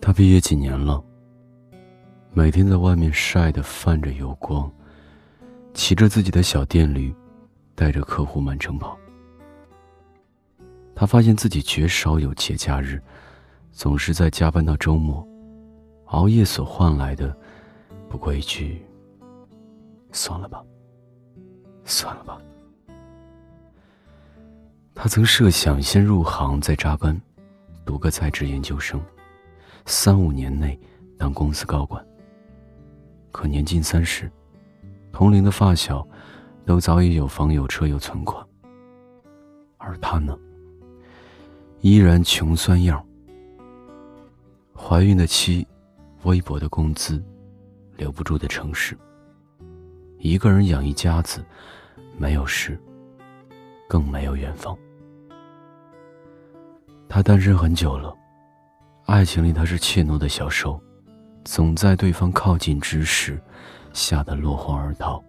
他毕业几年了，每天在外面晒得泛着油光，骑着自己的小电驴，带着客户满城跑。他发现自己绝少有节假日，总是在加班到周末，熬夜所换来的，不过一句“算了吧，算了吧”。他曾设想先入行再扎根，读个在职研究生。三五年内当公司高管。可年近三十，同龄的发小都早已有房有车有存款，而他呢，依然穷酸样。怀孕的妻，微薄的工资，留不住的城市。一个人养一家子，没有诗，更没有远方。他单身很久了。爱情里，他是怯懦的小兽，总在对方靠近之时，吓得落荒而逃。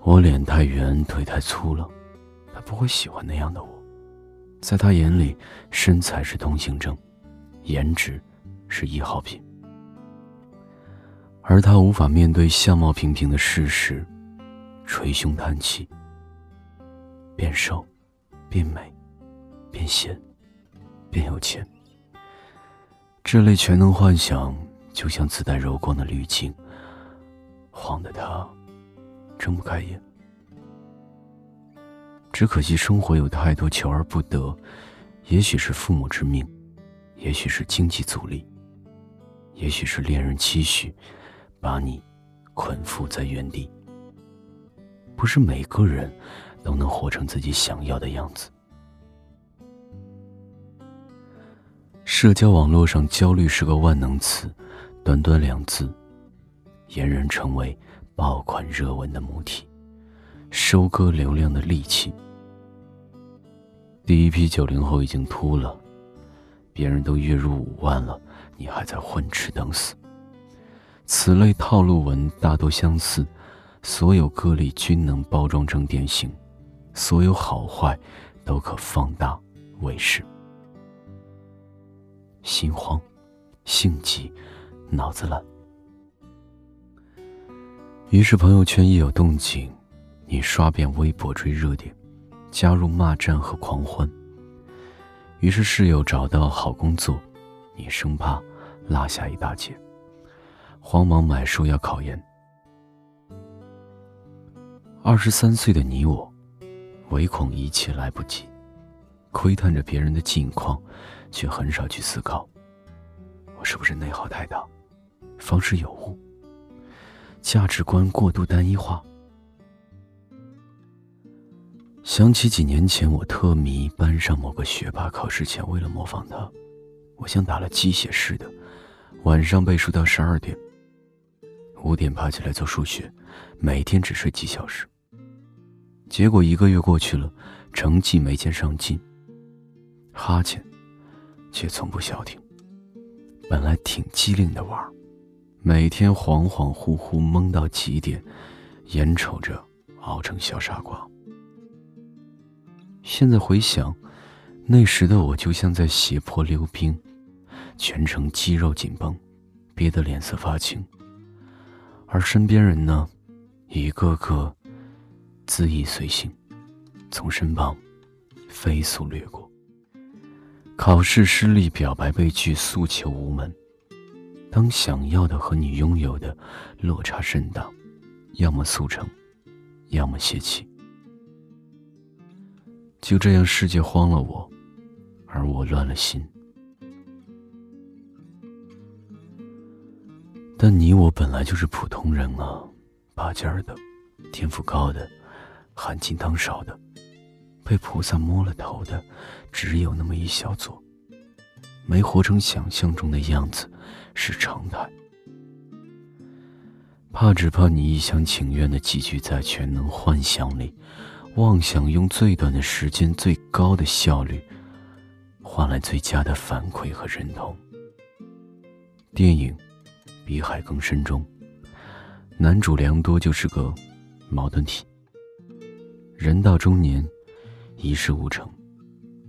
我脸太圆，腿太粗了，他不会喜欢那样的我。在他眼里，身材是通行证，颜值是一号品。而他无法面对相貌平平的事实，捶胸叹气。变瘦，变美，变闲。便有钱。这类全能幻想，就像自带柔光的滤镜，晃得他睁不开眼。只可惜生活有太多求而不得，也许是父母之命，也许是经济阻力，也许是恋人期许，把你捆缚在原地。不是每个人都能活成自己想要的样子。社交网络上，焦虑是个万能词，短短两字，俨然成为爆款热文的母体，收割流量的利器。第一批九零后已经秃了，别人都月入五万了，你还在混吃等死。此类套路文大多相似，所有个例均能包装成典型，所有好坏都可放大为是。心慌，性急，脑子懒。于是朋友圈一有动静，你刷遍微博追热点，加入骂战和狂欢。于是室友找到好工作，你生怕落下一大截，慌忙买书要考研。二十三岁的你我，唯恐一切来不及。窥探着别人的近况，却很少去思考：我是不是内耗太大，方式有误，价值观过度单一化？想起几年前，我特迷班上某个学霸，考试前为了模仿他，我像打了鸡血似的，晚上背书到十二点，五点爬起来做数学，每天只睡几小时。结果一个月过去了，成绩没见上进。哈欠，却从不消停。本来挺机灵的娃儿，每天恍恍惚惚懵到极点，眼瞅着熬成小傻瓜。现在回想，那时的我就像在斜坡溜冰，全程肌肉紧绷，憋得脸色发青。而身边人呢，一个个恣意随性，从身旁飞速掠过。考试失利，表白被拒，诉求无门。当想要的和你拥有的落差甚大，要么速成，要么泄气。就这样，世界慌了我，而我乱了心。但你我本来就是普通人啊，拔尖儿的，天赋高的，含金汤少的。被菩萨摸了头的，只有那么一小撮。没活成想象中的样子，是常态。怕只怕你一厢情愿的寄居在全能幻想里，妄想用最短的时间、最高的效率，换来最佳的反馈和认同。电影《比海更深》中，男主良多就是个矛盾体。人到中年。一事无成，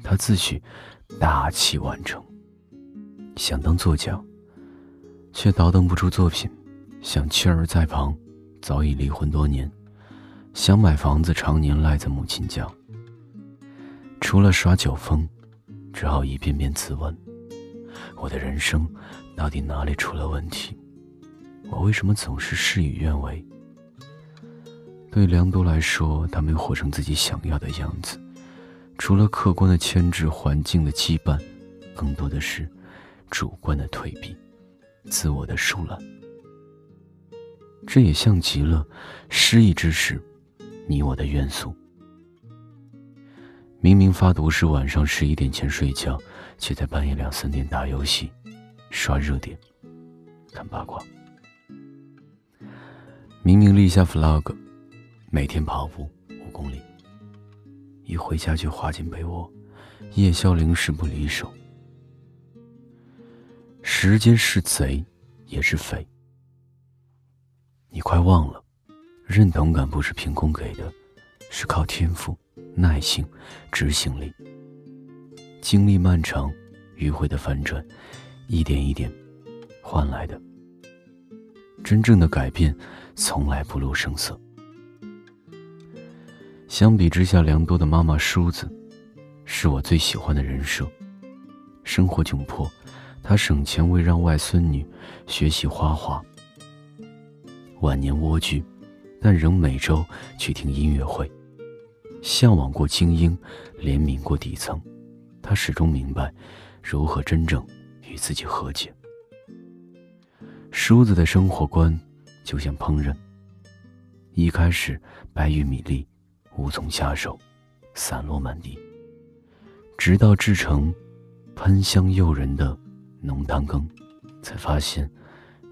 他自诩大器晚成，想当作家，却倒腾不出作品；想妻儿在旁，早已离婚多年；想买房子，常年赖在母亲家。除了耍酒疯，只好一遍遍自问：我的人生到底哪里出了问题？我为什么总是事与愿违？对梁多来说，他没活成自己想要的样子，除了客观的牵制、环境的羁绊，更多的是主观的退避、自我的疏懒。这也像极了失意之时，你我的怨诉。明明发毒是晚上十一点前睡觉，却在半夜两三点打游戏、刷热点、看八卦。明明立下 flag，每天跑步五公里，一回家就滑进被窝，夜宵零食不离手。时间是贼，也是匪。你快忘了，认同感不是凭空给的，是靠天赋、耐性、执行力。经历漫长、迂回的反转，一点一点换来的。真正的改变。从来不露声色。相比之下，良多的妈妈梳子，是我最喜欢的人设。生活窘迫，她省钱为让外孙女学习画画。晚年蜗居，但仍每周去听音乐会。向往过精英，怜悯过底层，她始终明白如何真正与自己和解。梳子的生活观。就像烹饪，一开始白玉米粒无从下手，散落满地，直到制成喷香诱人的浓汤羹，才发现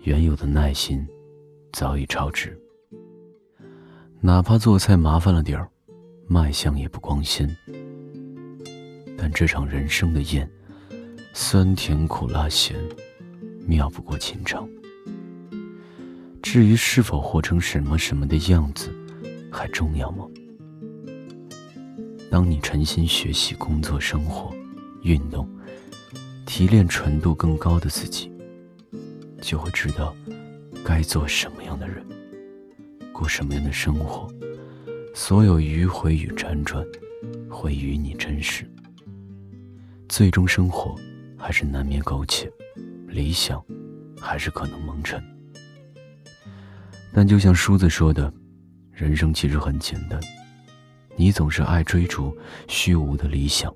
原有的耐心早已超值。哪怕做菜麻烦了点儿，卖相也不光鲜，但这场人生的宴，酸甜苦辣咸，妙不过情长。至于是否活成什么什么的样子，还重要吗？当你诚心学习、工作、生活、运动，提炼纯度更高的自己，就会知道该做什么样的人，过什么样的生活。所有迂回与辗转，会与你真实。最终，生活还是难免苟且，理想还是可能蒙尘。但就像梳子说的，人生其实很简单。你总是爱追逐虚无的理想，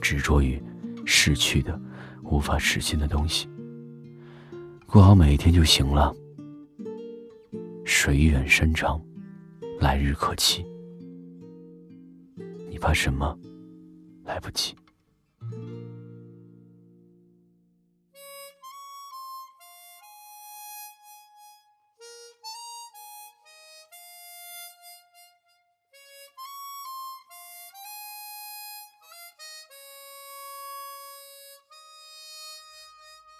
执着于逝去的、无法实现的东西。过好每一天就行了。水远山长，来日可期。你怕什么？来不及。